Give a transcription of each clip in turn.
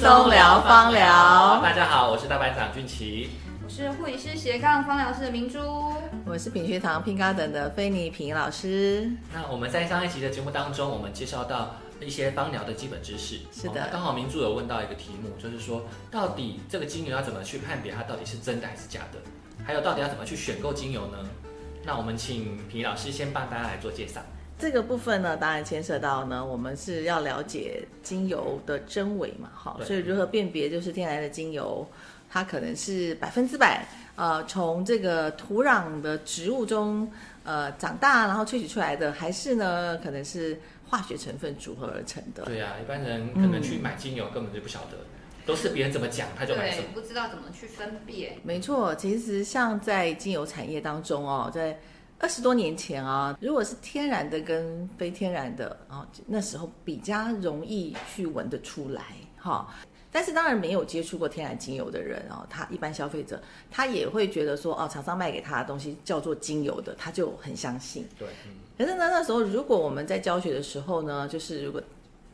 轻松聊芳疗。大家好，我是大班长俊奇。我是护理师斜杠芳疗师的明珠。我是品学堂 Pink Garden 的菲尼平老师。那我们在上一集的节目当中，我们介绍到一些芳疗的基本知识。是的哦刚好明珠有问到一个题目，就是说到底这个精油要怎么去判别它到底是真的还是假的？还有到底要怎么去选购精油呢？那我们请皮老师先帮大家来做介绍。这个部分呢，当然牵涉到呢，我们是要了解精油的真伪嘛，好，所以如何辨别就是天然的精油，它可能是百分之百，呃，从这个土壤的植物中呃长大，然后萃取出来的，还是呢，可能是化学成分组合而成的。对呀、一般人可能去买精油根本就不晓得，都是别人怎么讲他就买什对么，。不知道怎么去分辨。没错，其实像在精油产业当中哦，在二十多年前啊，如果是天然的跟非天然的啊，那时候比较容易去闻得出来哈、但是当然没有接触过天然精油的人哦，他一般消费者他也会觉得说哦，厂商卖给他的东西叫做精油的，他就很相信。对，嗯，可是呢，那时候如果我们在教学的时候呢，就是如果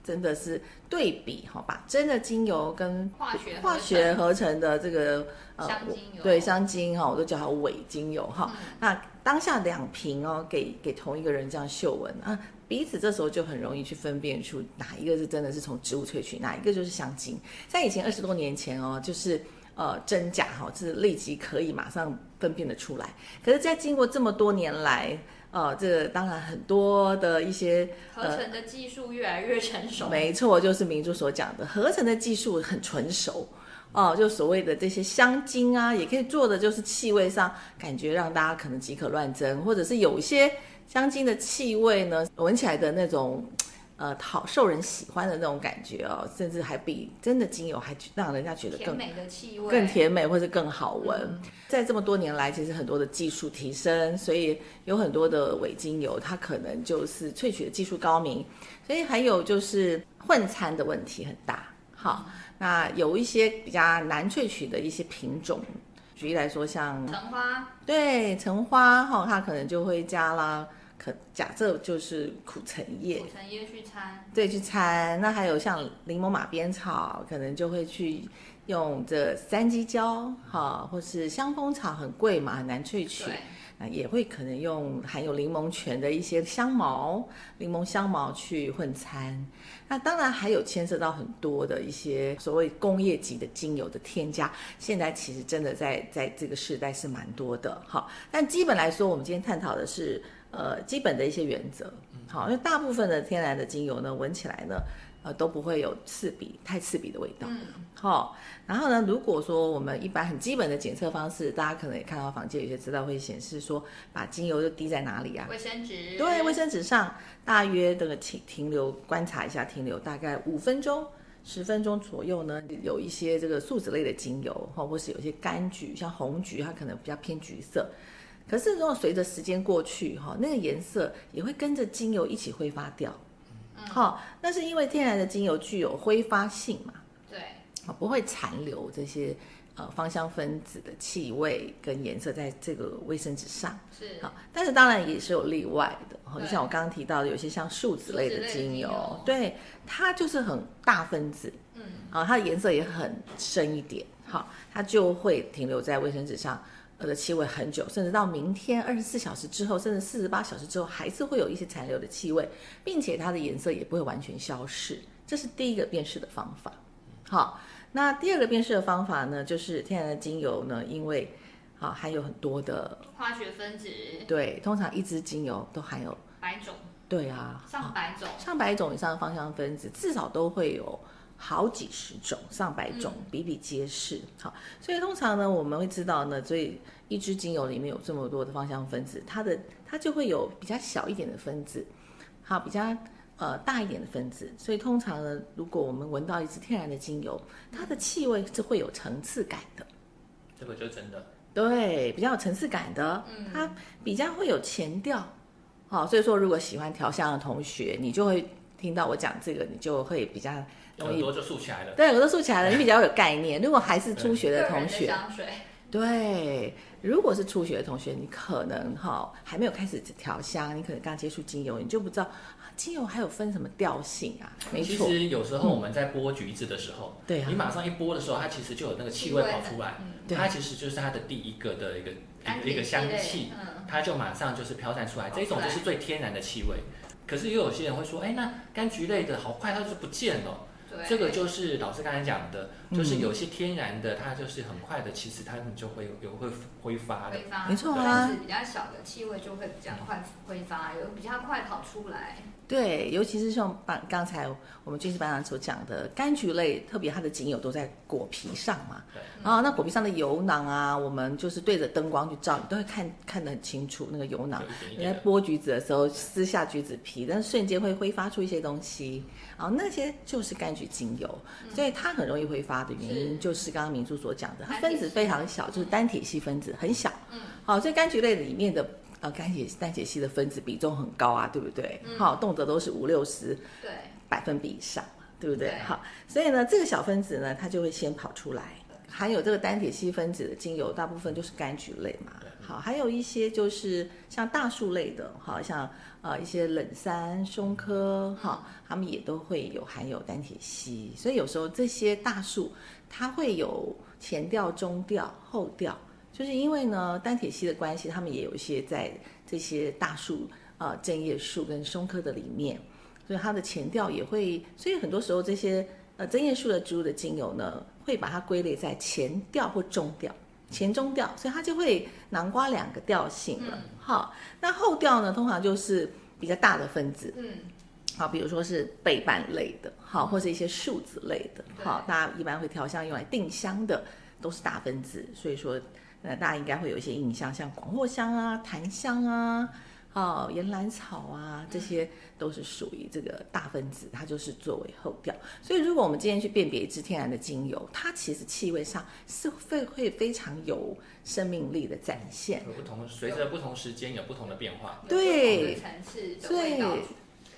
真的是对比哈，把真的精油跟化学化学合成的这个呃香精油对香精哈，我都叫它伪精油哈。嗯那当下两瓶哦，给给同一个人这样嗅闻啊，彼此这时候就很容易去分辨出哪一个是真的是从植物萃取，哪一个就是香精。在以前二十多年前哦，就是呃真假哈，是立即可以马上分辨得出来。可是，在经过这么多年来，呃，这个当然很多的一些合成的技术越来越成熟。没错，就是明珠所讲的，合成的技术很纯熟哦，就所谓的这些香精啊，也可以做的就是气味上感觉让大家可能即可乱真，或者是有一些香精的气味呢，闻起来的那种。呃，讨受人喜欢的那种感觉哦，甚至还比真的精油还让人家觉得更甜美的气味，更甜美或者更好闻。嗯在这么多年来，其实很多的技术提升，所以有很多的伪精油，它可能就是萃取的技术高明，所以还有就是混餐的问题很大。好，那有一些比较难萃取的一些品种，举例来说，像橙花，对橙花哈，它可能就会加啦。可假设就是苦橙叶苦，橙叶去掺，对，去掺。那还有像柠檬马鞭草，可能就会去用这三鸡椒，哈，或是香蜂草，很贵嘛，很难萃取。啊，也会可能用含有柠檬醛的一些香茅、柠檬香茅去混掺。那当然还有牵涉到很多的一些所谓工业级的精油的添加，现在其实真的在在这个时代是蛮多的。好，但基本来说，我们今天探讨的是呃基本的一些原则。好，因为大部分的天然的精油呢，闻起来呢，呃都不会有刺鼻、太刺鼻的味道。嗯，好、然后呢，如果说我们一般很基本的检测方式，大家可能也看到房间有些资料会显示说，把精油就滴在哪里啊？卫生纸，对，卫生纸上大约这个停停留观察一下，停留大概五分钟。十分钟左右呢，有一些这个树脂类的精油，哈，或是有一些柑橘，像红橘，它可能比较偏橘色。可是如果随着时间过去，哈，那个颜色也会跟着精油一起挥发掉。好、那是因为天然的精油具有挥发性嘛，对，啊，不会残留这些呃芳香分子的气味跟颜色在这个卫生纸上。是，好，但是当然也是有例外的，哈，就像我刚刚提到的，有些像树脂类的的精油精油，对，它就是很大分子，嗯，啊，它的颜色也很深一点，好，它就会停留在卫生纸上。呃的气味很久，甚至到明天二十四小时之后，甚至四十八小时之后，还是会有一些残留的气味，并且它的颜色也不会完全消失。这是第一个辨识的方法。好，那第二个辨识的方法呢，就是天然的精油呢，因为好含有很多的化学分子对，通常一支精油都含有百种，对啊，上百种，上百种以上的芳香分子，至少都会有好几十种、上百种，比比皆是。好，所以通常呢，我们会知道呢，所以一支精油里面有这么多的芳香分子，它的它就会有比较小一点的分子，好，比较呃大一点的分子。所以通常呢，如果我们闻到一支天然的精油，它的气味是会有层次感的。这个就真的。对，比较有层次感的，嗯它比较会有前调。好、所以说如果喜欢调香的同学，你就会听到我讲这个，你就会比较耳朵就竖起来了。对，我都竖起来了，你比较有概念。如果还是初学的同学，香水，对，如果是初学的同学，你可能哈还没有开始调香，你可能刚接触精油，你就不知道啊，精油还有分什么调性啊？没错，其实有时候我们在剥橘子的时候，对啊你马上一剥的时候，它其实就有那个气味跑出来，嗯它其实就是它的第一个的一个一个香气，嗯，它就马上就是飘散出来，这一种就是最天然的气味。可是也有些人会说，哎，那柑橘类的好快它就不见了。对，这个就是老师刚才讲的，嗯就是有些天然的，它就是很快的，其实它们就会有会挥发的。挥发，没错啊但是比较小的气味就会比较快挥发，有比较快跑出来。对，尤其是像班刚才我们军事班长所讲的柑橘类，特别它的精油都在果皮上嘛。对。然后那果皮上的油囊啊，我们就是对着灯光去照，你都会看看得很清楚那个油囊你。在剥橘子的时候撕下橘子皮，但是瞬间会挥发出一些东西，然后那些就是柑橘精油，所以它很容易挥发的原因就是刚刚明珠所讲的，它分子非常小，就是单体系分子很小。嗯，好，所以柑橘类里面的呃柑铁单解系的分子比重很高啊，对不对？嗯好，动辄都是五六十对，百分比以上，对不对？对好，所以呢，这个小分子呢，它就会先跑出来。含有这个单铁烯分子的精油，大部分就是柑橘类嘛。好，还有一些就是像大树类的，好像呃一些冷杉、松科，哈，它们也都会有含有单铁烯。所以有时候这些大树它会有前调、中调、后调，就是因为呢单铁烯的关系，它们也有一些在这些大树呃针叶树跟松科的里面。所以它的前调也会，所以很多时候这些呃针叶树的植物的精油呢，会把它归类在前调或中调、前中调，所以它就会南瓜两个调性了。好，那后调呢，通常就是比较大的分子，嗯，好，比如说是倍瓣类的，好，或者一些树脂类的，好，大家一般会调香用来定香的都是大分子，所以说呃大家应该会有一些印象，像广藿香啊、檀香啊。哦，岩兰草啊，这些都是属于这个大分子，它就是作为后调。所以，如果我们今天去辨别一支天然的精油，它其实气味上是会会非常有生命力的展现。有不同，随着不同时间有不同的变化，有对不同的层次的对味道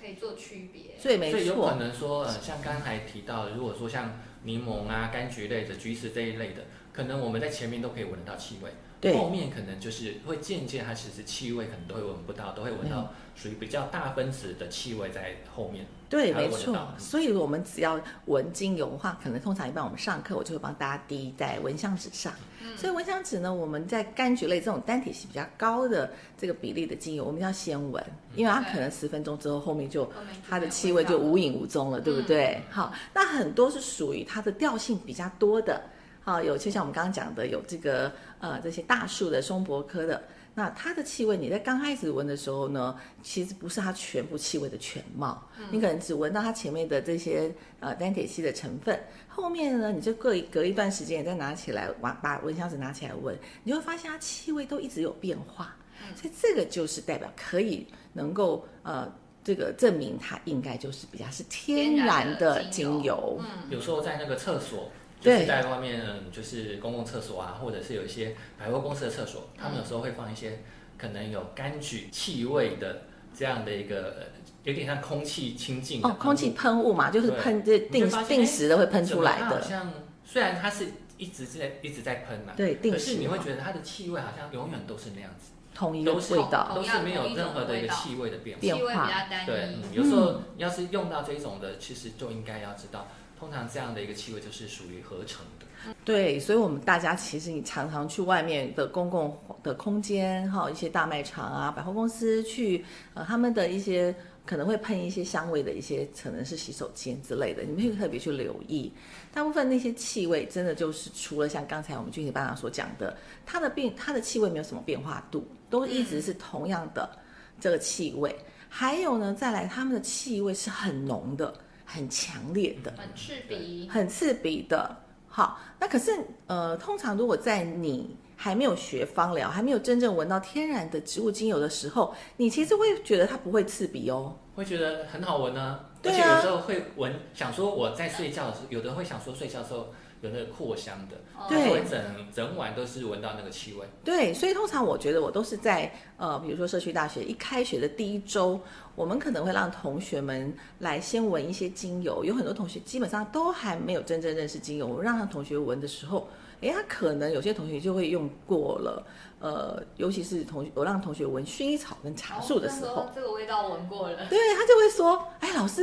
可以做区别。所以没所以有可错，能说，呃，像刚才提到的，如果说像柠檬啊、柑橘类的、橘子这一类的，可能我们在前面都可以闻得到气味，对后面可能就是会渐渐，它其实气味可能都会闻不到，都会闻到属于比较大分子的气味在后面。对，没错。所以我们只要闻精油的话，可能通常一般我们上课我就会帮大家滴在蚊香纸上。所以蚊香纸呢，我们在柑橘类这种单体系比较高的这个比例的精油，我们要先闻，因为它可能十分钟之后后面就它的气味就无影无踪了，对不对？嗯好，那很多是属于它的调性比较多的，好，有就像我们刚刚讲的，有这个呃这些大树的松柏科的，那它的气味你在刚开始闻的时候呢，其实不是它全部气味的全貌，你可能只闻到它前面的这些呃单铁烯的成分，后面呢你就隔一隔一段时间，你再拿起来把把蚊香纸拿起来闻，你就会发现它气味都一直有变化，所以这个就是代表可以能够呃。这个证明它应该就是比较是天然的精油，嗯，有时候在那个厕所，就是对在外面，嗯，就是公共厕所啊，或者是有一些百货公司的厕所，他们有时候会放一些可能有柑橘气味的这样的一个，呃有点像空气清净哦，空气喷雾嘛，就是喷这定定时的会喷出来的，好像虽然它是一直在一直在喷嘛，对，定可是时你会觉得它的气味好像永远都是那样子，同一个都是味道，都是没有任何的一个气味的变化。变气味比较化单对，嗯。有时候要是用到这种的，其实就应该要知道，通常这样的一个气味就是属于合成的。对，所以我们大家其实你常常去外面的公共的空间，哈，一些大卖场啊、百货公司去，呃，他们的一些可能会喷一些香味的一些，可能是洗手间之类的，你们会特别去留意。大部分那些气味真的就是除了像刚才我们具体班长所讲的，它的变它的气味没有什么变化度，都一直是同样的这个气味。还有呢，再来他们的气味是很浓的、很强烈的。很刺鼻，很刺鼻的。好，那可是呃，通常如果在你还没有学芳疗，还没有真正闻到天然的植物精油的时候，你其实会觉得它不会刺鼻哦。会觉得很好闻呢、对啊而且有时候会闻，想说我在睡觉的时候，有的人会想说睡觉的时候有那个扩香的，哦对整整晚都是闻到那个气味。对，所以通常我觉得我都是在呃，比如说社区大学一开学的第一周，我们可能会让同学们来先闻一些精油。有很多同学基本上都还没有真正认识精油，我让让同学闻的时候，哎，他可能有些同学就会用过了，呃，尤其是同我让同学闻薰衣草跟茶树的时候，哦这个味道闻过了，对他就会说，哎，老师，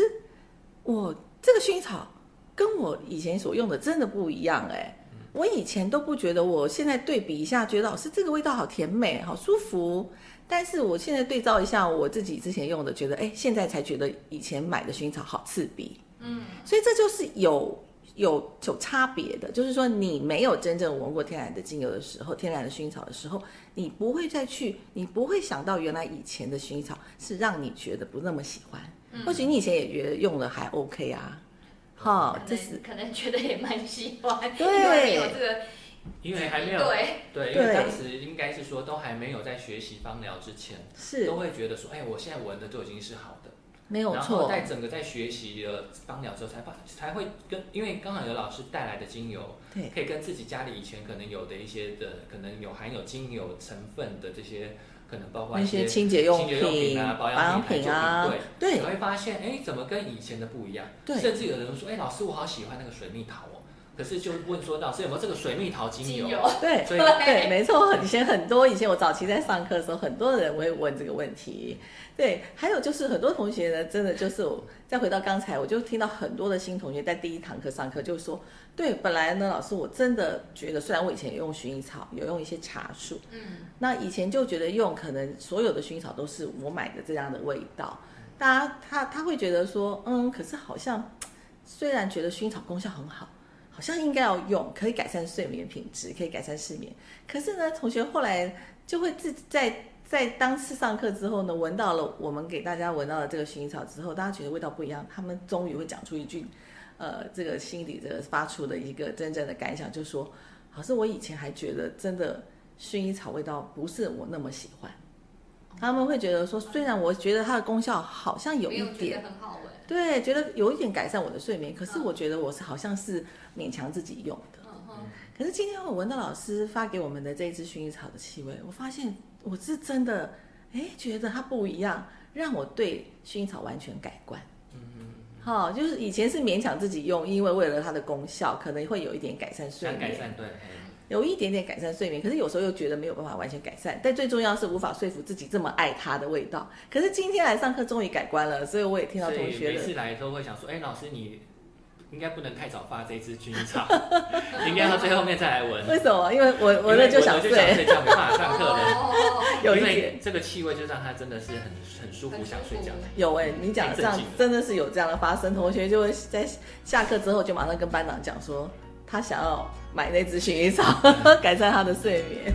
我这个薰衣草跟我以前所用的真的不一样，哎。我以前都不觉得，我现在对比一下，觉得老师这个味道好甜美，好舒服。但是我现在对照一下我自己之前用的，觉得哎，现在才觉得以前买的薰衣草好刺鼻。嗯，所以这就是有有有差别的，就是说你没有真正闻过天然的精油的时候，天然的薰衣草的时候，你不会再去，你不会想到原来以前的薰衣草是让你觉得不那么喜欢。或许你以前也觉得用的还 OK 啊，哈，可这是可能觉得也蛮喜欢，对。因为有这个因为还没有对，对，因为当时应该是说都还没有在学习芳疗之前，是。都会觉得说，哎，我现在闻的都已经是好的。没有然后错，在整个在学习了芳疗之后，才发才会跟，因为刚好有老师带来的精油，对。可以跟自己家里以前可能有的一些的，可能有含有精油成分的这些，可能包括那一些清洁用品啊、保养品品、啊排旧品，对，对。你会发现，哎，怎么跟以前的不一样？对。甚至有人说，哎，老师，我好喜欢那个水蜜桃哦，可是就问说，老师有没有这个水蜜桃精油？精油，对所以对，没错。以前很多，以前我早期在上课的时候，很多人会问这个问题。对，还有就是很多同学呢，真的就是我再回到刚才，我就听到很多的新同学在第一堂课上课就说，对，本来呢，老师我真的觉得，虽然我以前也用薰衣草，有用一些茶树，嗯，那以前就觉得用可能所有的薰衣草都是我买的这样的味道，大家他他会觉得说，嗯，可是好像虽然觉得薰衣草功效很好，好像应该要用，可以改善睡眠品质，可以改善失眠。可是呢，同学后来就会自在在当次上课之后呢，闻到了我们给大家闻到的这个薰衣草之后，大家觉得味道不一样，他们终于会讲出一句，呃，这个心里这个发出的一个真正的感想，就说，老师，我以前还觉得真的薰衣草味道不是我那么喜欢。他们会觉得说，虽然我觉得它的功效好像有一点，很好闻，对，觉得有一点改善我的睡眠，可是我觉得我是好像是勉强自己用的。嗯哼，可是今天我闻到老师发给我们的这一支薰衣草的气味，我发现我是真的，哎，觉得它不一样，让我对薰衣草完全改观。嗯，好、就是以前是勉强自己用，因为为了它的功效，可能会有一点改善睡眠，想改善对，哎有一点点改善睡眠，可是有时候又觉得没有办法完全改善。但最重要是无法说服自己这么爱它的味道。可是今天来上课终于改观了，所以我也听到同学的每次来都会想说，哎，老师你应该不能太早发这支薰衣草，你 应该到最后面再来闻。为什么？因为我闻了就想因为闻了就想睡，睡觉，没办法上课了。哦，有一因为点。这个气味就让他真的是很很舒服，想睡觉。有哎、你讲这样真的是有这样的发生，同学就会在下课之后就马上跟班长讲说，他想要买那只薰衣草，改善他的睡眠。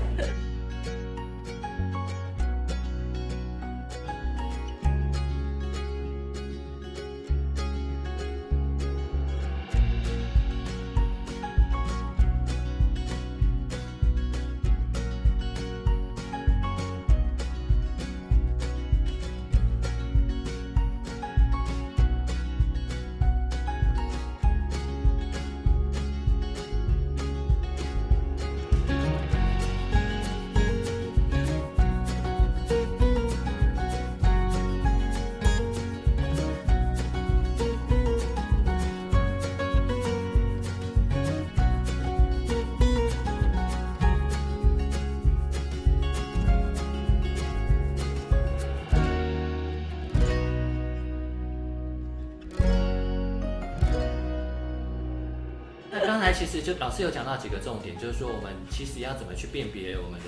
那刚才其实就老师有讲到几个重点，就是说我们其实要怎么去辨别我们的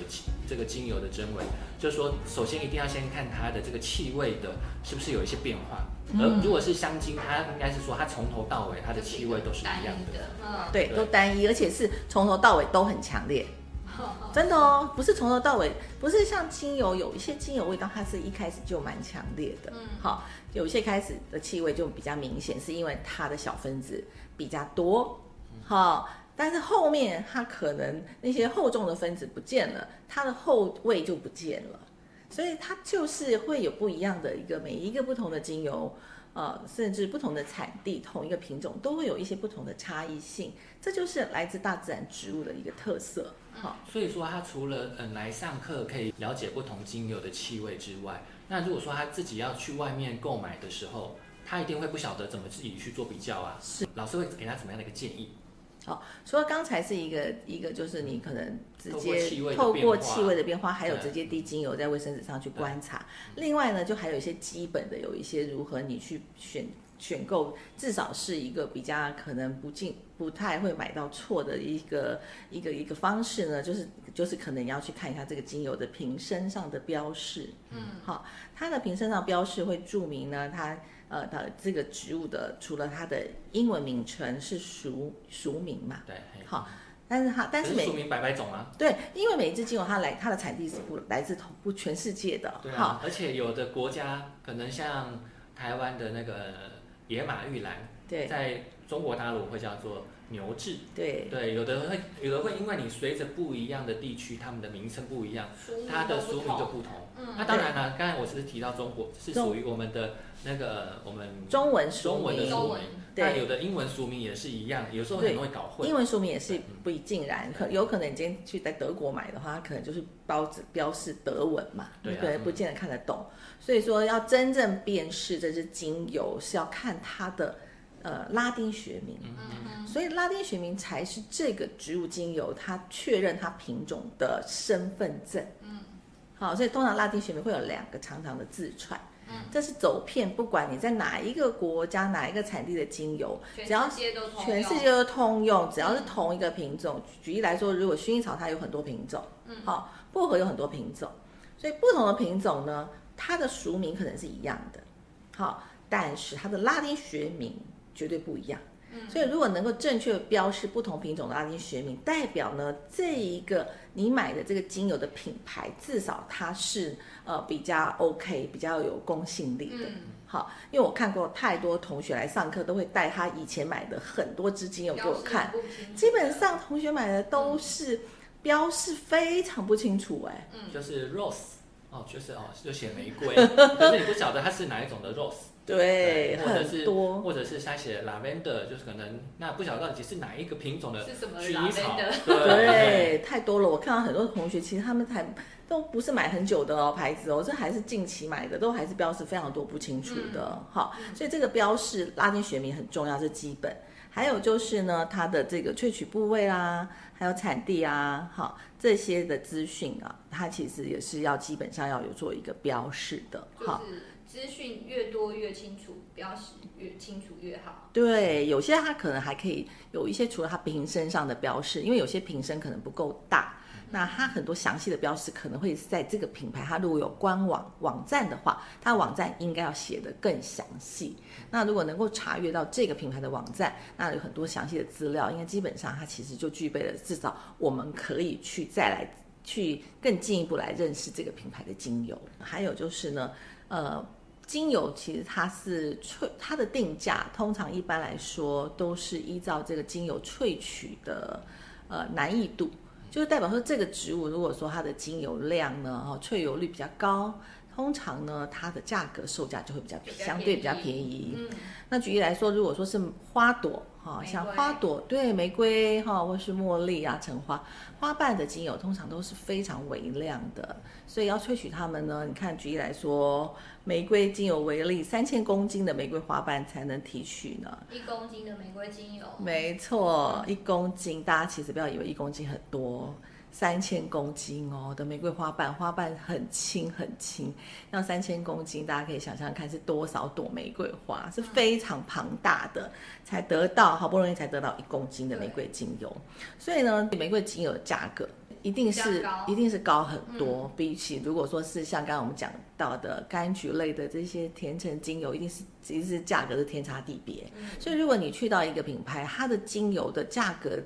这个精油的真伪，就是说首先一定要先看它的这个气味的是不是有一些变化，而如果是香精，它应该是说它从头到尾它的气味都是一样的。嗯，对，对。都单一，而且是从头到尾都很强烈，真的哦，不是从头到尾，不是像精油有一些精油味道，它是一开始就蛮强烈的，嗯。好，有一些开始的气味就比较明显，是因为它的小分子比较多，好，但是后面它可能那些厚重的分子不见了，它的后味就不见了，所以它就是会有不一样的一个每一个不同的精油。呃，甚至不同的产地，同一个品种都会有一些不同的差异性，这就是来自大自然植物的一个特色。好，所以说，他除了嗯来上课可以了解不同精油的气味之外，那如果说他自己要去外面购买的时候，他一定会不晓得怎么自己去做比较啊。是，老师会给他怎么样的一个建议？好，除了刚才是一个一个，就是你可能直接透过气味的变化，还有直接滴精油在卫生纸上去观察。另外呢，就还有一些基本的，有一些如何你去选选购，至少是一个比较可能不进不太会买到错的一个一个一个方式呢，就是就是可能要去看一下这个精油的瓶身上的标示。嗯，好，它的瓶身上标示会注明呢，它呃的这个植物的除了它的英文名称是俗俗名嘛，对，嘿。好，但是它但是每可是说明百百种啊，对，因为每一只精油它来它的产地是不来自同不全世界的，好，对啊，而且有的国家可能像台湾的那个野马玉兰，对。在中国大陆会叫做牛至，对。对，有的会有的会因为你随着不一样的地区，他们的名称不一样，它的俗名就不同。嗯。那当然了，刚才我是提到中国是中属于我们的那个我们中文俗中文的俗名，对。那有的英文俗名也是一样，有时候很容易搞混。英文书名也是不尽然，可有可能你今天去在德国买的话，它可能就是包子标示德文嘛，对不见得看得懂。所以说，要真正辨识这支精油，是要看它的呃拉丁学名。嗯所以拉丁学名才是这个植物精油它确认它品种的身份证。嗯，好，所以通常拉丁学名会有两个长长的字串。嗯，这是走遍，不管你在哪一个国家、哪一个产地的精油，全只要世界都通用，全世界都通用，只要是同一个品种。举例来说，如果薰衣草它有很多品种，嗯，好，薄荷有很多品种，所以不同的品种呢，它的俗名可能是一样的，好，但是它的拉丁学名绝对不一样。所以，如果能够正确地标示不同品种的拉丁学名，代表呢这一个你买的这个精油的品牌，至少它是呃比较 OK、比较有公信力的。嗯。好，因为我看过太多同学来上课，都会带他以前买的很多支精油给我看，基本上同学买的都是标示非常不清楚、哎，就是 rose 哦，就是哦，就写玫瑰，可是你不晓得它是哪一种的 rose，对，或者是很多。或者是它写 lavender，就是可能那不晓得到底是哪一个品种的是什么薰衣草 对，太多了。我看到很多同学，其实他们才都不是买很久的哦牌子哦，这还是近期买的，都还是标示非常多不清楚的。好，所以这个标示拉丁学名很重要，是基本。还有就是呢，它的这个萃取部位啦，还有产地啊，好这些的资讯啊，它其实也是要基本上要有做一个标示的。好，就是资讯越多越清楚，标识越清楚越好。对，有些它可能还可以有一些除了它瓶身上的标示，因为有些瓶身可能不够大，那它很多详细的标示可能会在这个品牌，它如果有官网网站的话，它网站应该要写的更详细。那如果能够查阅到这个品牌的网站，那有很多详细的资料，应该基本上它其实就具备了至少我们可以去再来去更进一步来认识这个品牌的精油。还有就是呢，呃。精油其实它是萃，它的定价通常一般来说都是依照这个精油萃取的呃难易度，就是代表说这个植物如果说它的精油量呢，哦萃油率比较高，通常呢它的价格售价就会比较比较相对比较便便宜。嗯，那举例来说，如果说是花朵哈，像花朵对玫瑰哈，或是茉莉啊、橙花花瓣的精油，通常都是非常微量的，所以要萃取它们呢，你看举例来说，玫瑰精油为例，三千公斤的玫瑰花瓣才能提取呢。一公斤的玫瑰精油，没错，一公斤，大家其实不要以为一公斤很多，三千公斤哦的玫瑰花瓣，花瓣很轻很轻，那三千公斤，大家可以想象看是多少朵玫瑰花，是非常庞大的，才得到好不容易才得到一公斤的玫瑰精油，所以呢，玫瑰精油的价格。一定是一定是高很多，比起如果说是像刚刚我们讲到的柑橘类的这些甜橙精油，一定是其实是价格是天差地别。所以如果你去到一个品牌，它的精油的价格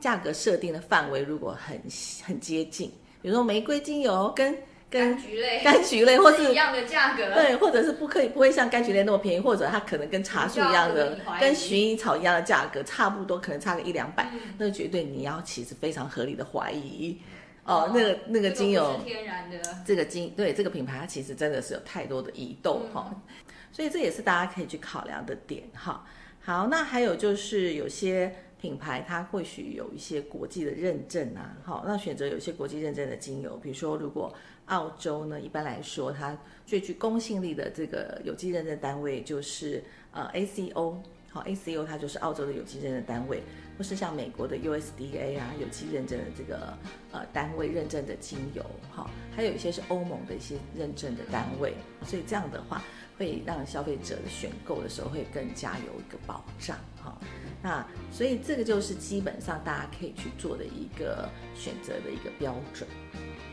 价格设定的范围如果很很接近，比如说玫瑰精油跟跟柑橘类柑橘类，或是是一样的价格，对，或者是不可以不会像柑橘类那么便宜，或者它可能跟茶树一样的跟薰衣草一样的价格差不多，可能差个一两百，嗯。那绝对你要其实非常合理的怀疑。哦，那个那个精油，是天然的，这个精对这个品牌，它其实真的是有太多的疑窦嗯。哈、所以这也是大家可以去考量的点哈。好，那还有就是有些品牌它或许有一些国际的认证啊，好，那选择有些国际认证的精油，比如说如果澳洲呢，一般来说它最具公信力的这个有机认证单位就是呃 ACO 好，ACO 它就是澳洲的有机认证单位，或是像美国的 USDA 啊有机认证的这个呃单位认证的精油，好，还有一些是欧盟的一些认证的单位，所以这样的话会让消费者的选购的时候会更加有一个保障，哈。那所以这个就是基本上大家可以去做的一个选择的一个标准，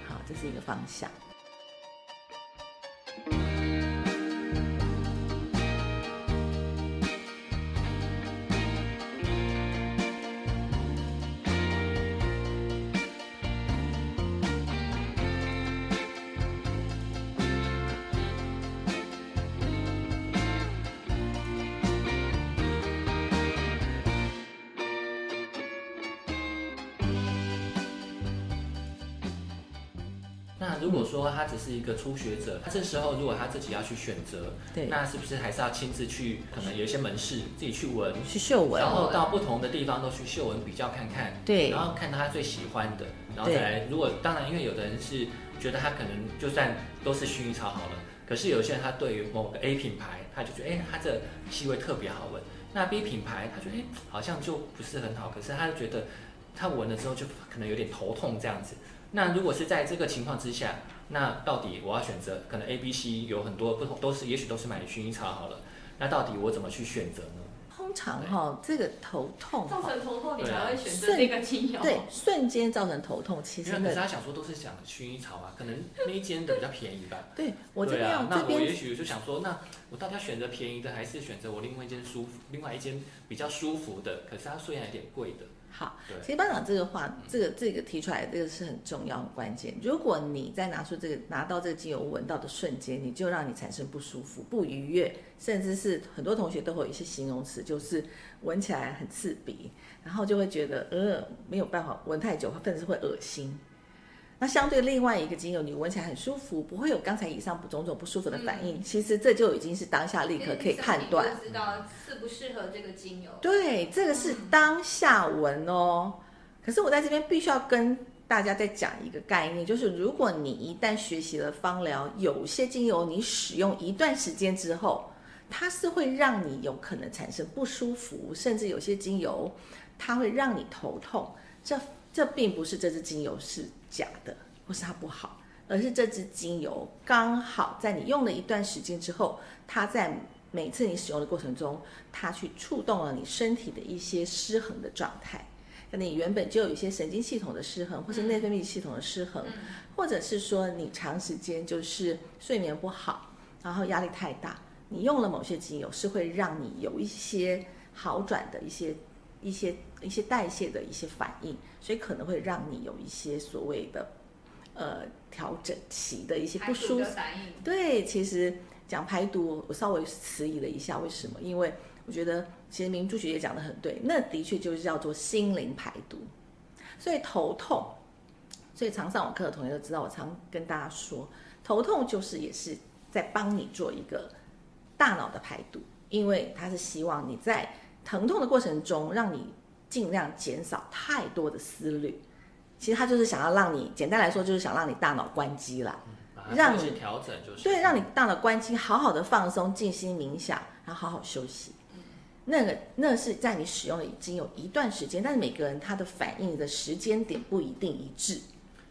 好，这是一个方向。那如果说他只是一个初学者，他这时候如果他自己要去选择，对那是不是还是要亲自去，可能有一些门市自己去闻，去嗅闻然后到不同的地方都去嗅闻比较看看，对然后看到他最喜欢的，然后再来。如果当然，因为有的人是觉得他可能就算都是薰衣草好了，可是有些人他对于某个 A 品牌，他就觉得哎，他这气味特别好闻。那 B 品牌他觉得哎，好像就不是很好，可是他就觉得他闻了之后就可能有点头痛这样子。那如果是在这个情况之下，那到底我要选择可能 A、B、C 有很多不同，都是也许都是买薰衣草好了。那到底我怎么去选择呢？通常哈，这个头痛造，成头痛，你才会选择这个精油。对，瞬间造成头痛，其因为可是他想说都是讲薰衣草啊，可能那一间的比较便宜吧。对我这边那这边我也许就想说，那我到底要选择便宜的，还是选择我另外一间舒服，另外一间比较舒服的？可是它虽然有点贵的，好。其实班长这个话，这个这个提出来，这个是很重要、很关键。如果你在拿出这个拿到这个精油闻到的瞬间，你就让你产生不舒服、不愉悦，甚至是很多同学都会有一些形容词，就是闻起来很刺鼻，然后就会觉得呃没有办法闻太久，甚至会恶心。那相对另外一个精油，你闻起来很舒服，不会有刚才以上种种不舒服的反应，其实这就已经是当下立刻可以判断。就知道适不适合这个精油。对，这个是当下闻哦。可是我在这边必须要跟大家再讲一个概念，就是如果你一旦学习了芳疗，有些精油你使用一段时间之后，它是会让你有可能产生不舒服，甚至有些精油它会让你头痛。这这并不是这支精油是假的，或是它不好，而是这支精油刚好在你用了一段时间之后，它在每次你使用的过程中，它去触动了你身体的一些失衡的状态。那你原本就有一些神经系统的失衡，或是内分泌系统的失衡，或者是说你长时间就是睡眠不好，然后压力太大，你用了某些精油是会让你有一些好转的一些一些一些代谢的一些反应，所以可能会让你有一些所谓的呃调整期的一些不舒服。对，其实讲排毒，我稍微迟疑了一下，为什么？因为我觉得其实明珠学姐讲的很对，那的确就是叫做心灵排毒。所以头痛，所以常上我课的同学都知道，我常跟大家说，头痛就是也是在帮你做一个大脑的排毒，因为它是希望你在疼痛的过程中，让你尽量减少太多的思虑。其实他就是想要让你，简单来说就是想让你大脑关机啦。把它让你调整就是对，让你大脑关机，好好的放松、静心冥想，然后好好休息。那个那是在你使用了已经有一段时间，但是每个人他的反应的时间点不一定一致。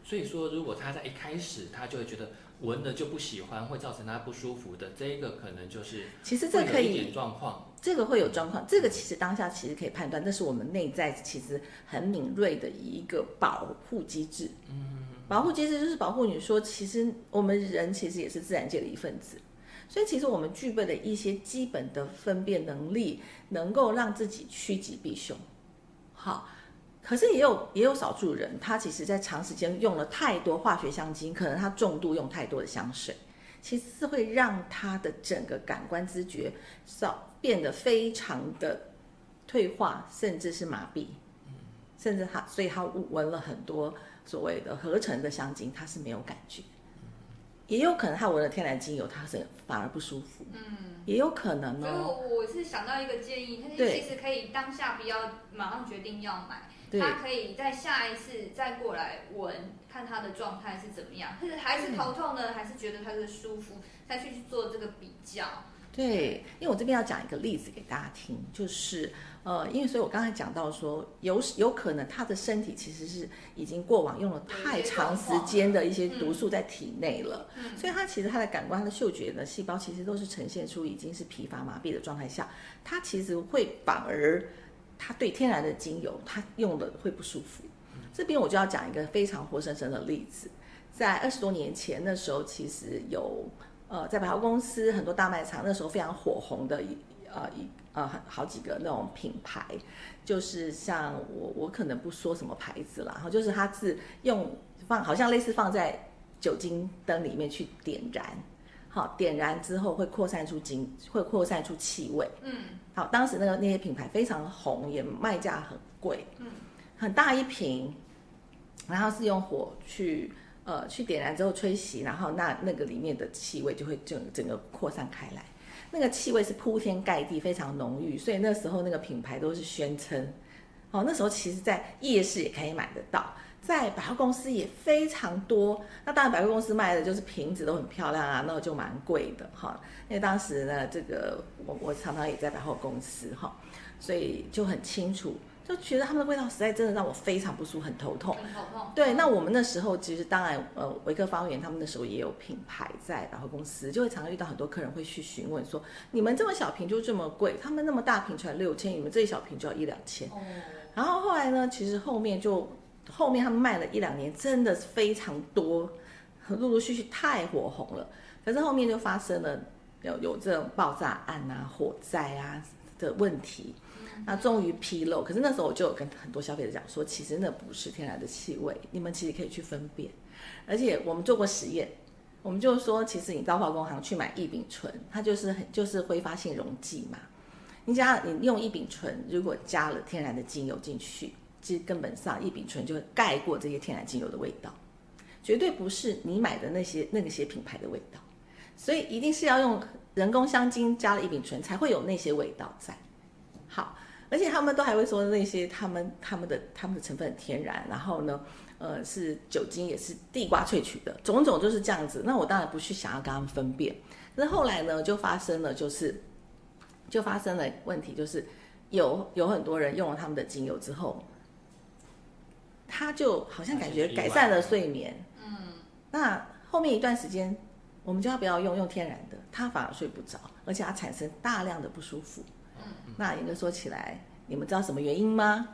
所以说，如果他在一开始他就会觉得闻了就不喜欢，会造成他不舒服的，这一个可能就是其实这可以状况。这个会有状况，这个其实当下其实可以判断，那是我们内在其实很敏锐的一个保护机制。嗯，保护机制就是保护你说，其实我们人其实也是自然界的一份子，所以其实我们具备了一些基本的分辨能力，能够让自己趋吉避凶。好，可是也有也有少数人，他其实在长时间用了太多化学香精，可能他重度用太多的香水。其实是会让他的整个感官知觉少变得非常的退化，甚至是麻痹，甚至他，所以他闻了很多所谓的合成的香精，他是没有感觉。也有可能他闻了天然精油，他是反而不舒服。嗯，也有可能所以哦。我我是想到一个建议，他对其实可以当下不要马上决定要买，他可以在下一次再过来闻，看他的状态是怎么样，是还是头痛呢，还是觉得他是舒服，再去做这个比较。对，因为我这边要讲一个例子给大家听，就是呃，因为所以我刚才讲到说，有有可能他的身体其实是已经过往用了太长时间的一些毒素在体内了，嗯所以他其实他的感官、他的嗅觉呢细胞其实都是呈现出已经是疲乏麻痹的状态下，他其实会反而他对天然的精油他用的会不舒服。这边我就要讲一个非常活生生的例子，在二十多年前那时候，其实有呃在百货公司很多大卖场那时候非常火红的一呃一呃很好几个那种品牌，就是像我我可能不说什么牌子啦，然后就是它是用放好像类似放在酒精灯里面去点燃，好点燃之后会扩散出精会扩散出气味，嗯好，当时那个那些品牌非常红，也卖价很贵，嗯，很大一瓶，然后是用火去呃去点燃之后吹熄，然后那那个里面的气味就会整整个扩散开来，那个气味是铺天盖地，非常浓郁，所以那时候那个品牌都是宣称，哦，那时候其实在夜市也可以买得到。在百货公司也非常多，那当然百货公司卖的就是瓶子都很漂亮啊，那就蛮贵的哈。因为当时呢，这个我我常常也在百货公司哈，所以就很清楚，就觉得他们的味道实在真的让我非常不舒服，很头痛。很头痛。对，那我们那时候其实当然，呃，维克方圆他们那时候也有品牌在百货公司，就会常常遇到很多客人会去询问说，你们这么小瓶就这么贵，他们那么大瓶才六千，你们这一小瓶就要一两千。哦，然后后来呢，其实后面就后面他们卖了一两年，真的是非常多，陆陆续续太火红了。可是后面就发生了有有这种爆炸案啊、火灾啊的问题，那终于披露。可是那时候我就有跟很多消费者讲说，其实那不是天然的气味，你们其实可以去分辨。而且我们做过实验，我们就说，其实你到化工行去买异丙醇，它就是很就是挥发性溶剂嘛。你加你用异丙醇，如果加了天然的精油进去，其实根本上异丙醇就会盖过这些天然精油的味道，绝对不是你买的那些那些品牌的味道。所以一定是要用人工香精加了异丙醇，才会有那些味道在。好，而且他们都还会说那些他们他们的他们的成分很天然，然后呢，呃，是酒精也是地瓜萃取的，种种就是这样子。那我当然不去想要跟他们分辨。可是后来呢，就发生了就是。就发生了问题，就是有有很多人用了他们的精油之后，他就好像感觉改善了睡眠。嗯，那后面一段时间，我们就要不要用用天然的，他反而睡不着，而且他产生大量的不舒服。那严格说起来，你们知道什么原因吗？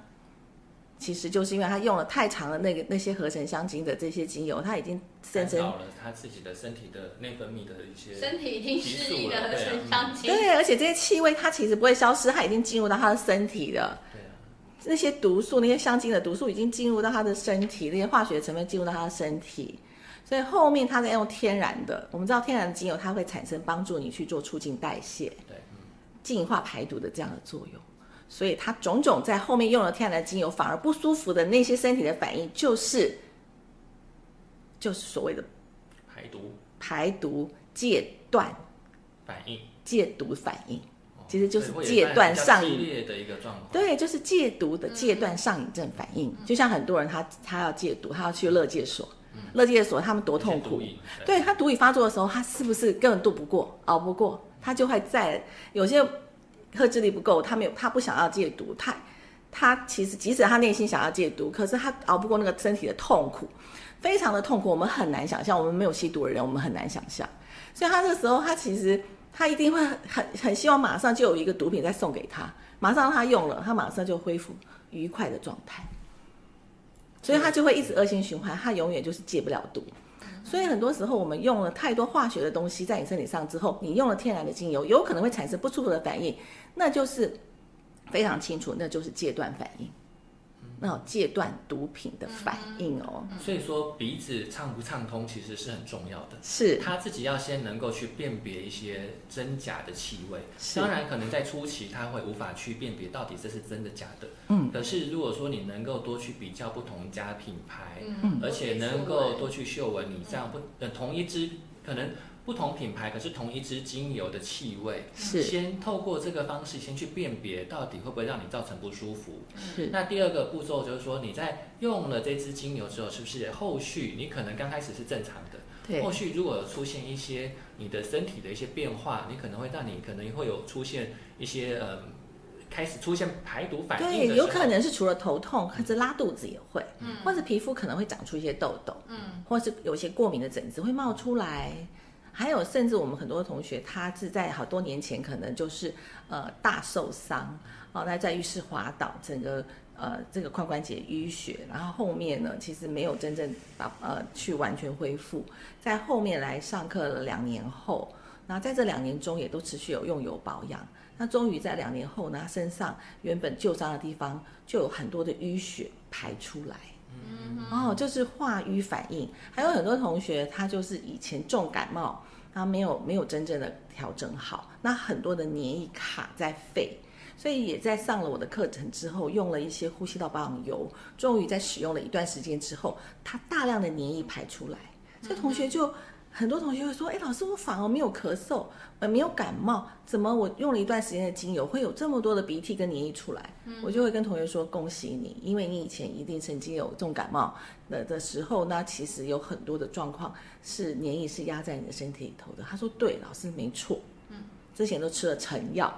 其实就是因为他用了太长的那个那些合成香精的这些精油，他已经深深了他自己的身体的内分泌的一些身体已经失忆的合成香精。对，而且这些气味它其实不会消失，它已经进入到他的身体了。对啊，那些毒素、那些香精的毒素已经进入到他的身体，那些化学成分进入到他的身体，所以后面他在用天然的。我们知道天然的精油它会产生帮助你去做促进代谢、净化排毒的这样的作用。所以它种种在后面用了天然的精油，反而不舒服的那些身体的反应，就是就是所谓的排毒。排毒戒断。反应，戒毒反应。哦其实就是戒断上瘾。的一个状况。对，就是戒毒的戒断上瘾症反应，就像很多人他他要戒毒，他要去乐戒所，乐戒所他们多痛苦。对他毒瘾发作的时候，他是不是根本度不过、熬不过，他就会在有些克制力不够，他没有他不想要戒毒，他他其实即使他内心想要戒毒，可是他熬不过那个身体的痛苦，非常的痛苦，我们很难想象，我们没有吸毒的人，我们很难想象，所以他这时候他其实他一定会很很希望马上就有一个毒品再送给他，马上让他用了，他马上就恢复愉快的状态，所以他就会一直恶性循环，他永远就是戒不了毒。所以很多时候我们用了太多化学的东西在你身体上之后，你用了天然的精油，有可能会产生不舒服的反应，那就是非常清楚，那就是戒断反应，那种戒断毒品的反应哦，所以说鼻子畅不畅通其实是很重要的。是。他自己要先能够去辨别一些真假的气味，是。当然可能在初期他会无法去辨别到底这是真的假的。嗯，可是如果说你能够多去比较不同家品牌，嗯。而且能够多去嗅闻你这样不呃同一支可能不同品牌，可是同一支精油的气味，是。先透过这个方式先去辨别到底会不会让你造成不舒服。是。那第二个步骤就是说，你在用了这支精油之后，是不是后续你可能刚开始是正常的，对。后续如果有出现一些你的身体的一些变化，你可能会让你可能会有出现一些呃开始出现排毒反应对，有可能是除了头痛，或者拉肚子也会，嗯。或者皮肤可能会长出一些痘痘，嗯。或是有一些过敏的疹子会冒出来。还有，甚至我们很多同学，他是在好多年前可能就是呃大受伤哦，那在浴室滑倒，整个呃这个髋关节淤血，然后后面呢其实没有真正把呃去完全恢复，在后面来上课了两年后，那在这两年中也都持续有用油保养，那终于在两年后呢，身上原本旧伤的地方就有很多的淤血排出来。哦，就是化瘀反应，还有很多同学他就是以前重感冒，他没有没有真正的调整好，那很多的黏液卡在肺，所以也在上了我的课程之后，用了一些呼吸道保养油，终于在使用了一段时间之后，它大量的黏液排出来，所以同学就。很多同学会说：“哎，老师，我反而没有咳嗽，呃，没有感冒，怎么我用了一段时间的精油会有这么多的鼻涕跟黏液出来？”我就会跟同学说：“恭喜你，因为你以前一定曾经有重感冒的的时候，那其实有很多的状况是黏液是压在你的身体里头的。”他说：“对，老师没错，嗯，之前都吃了成药，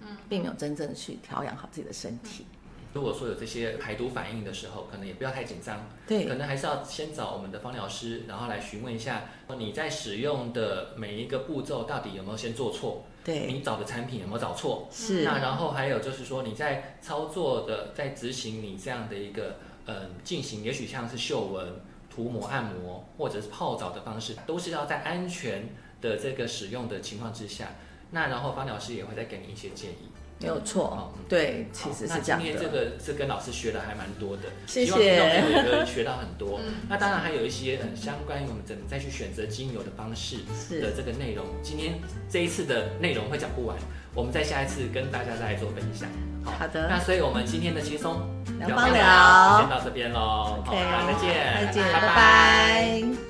嗯，并没有真正的去调养好自己的身体。如果说有这些排毒反应的时候，可能也不要太紧张，对可能还是要先找我们的芳疗师，然后来询问一下你在使用的每一个步骤到底有没有先做错，对，你找的产品有没有找错，是那然后还有就是说你在操作的在执行你这样的一个嗯进行，也许像是嗅闻、涂抹、按摩或者是泡澡的方式，都是要在安全的这个使用的情况之下。那然后芳疗师也会再给你一些建议。没有错对，其实是这样那今天这的。个是跟老师学的还蛮多的，谢希望听众谢朋友也会学到很多。嗯。那当然还有一些很相关于我们怎么再去选择精油的方式的是这个内容，今天这一次的内容会讲不完，我们在下一次跟大家再来做分享。好的。那所以我们今天的轻松聊芳聊。先到这边喽，好家再见，再见，拜。拜拜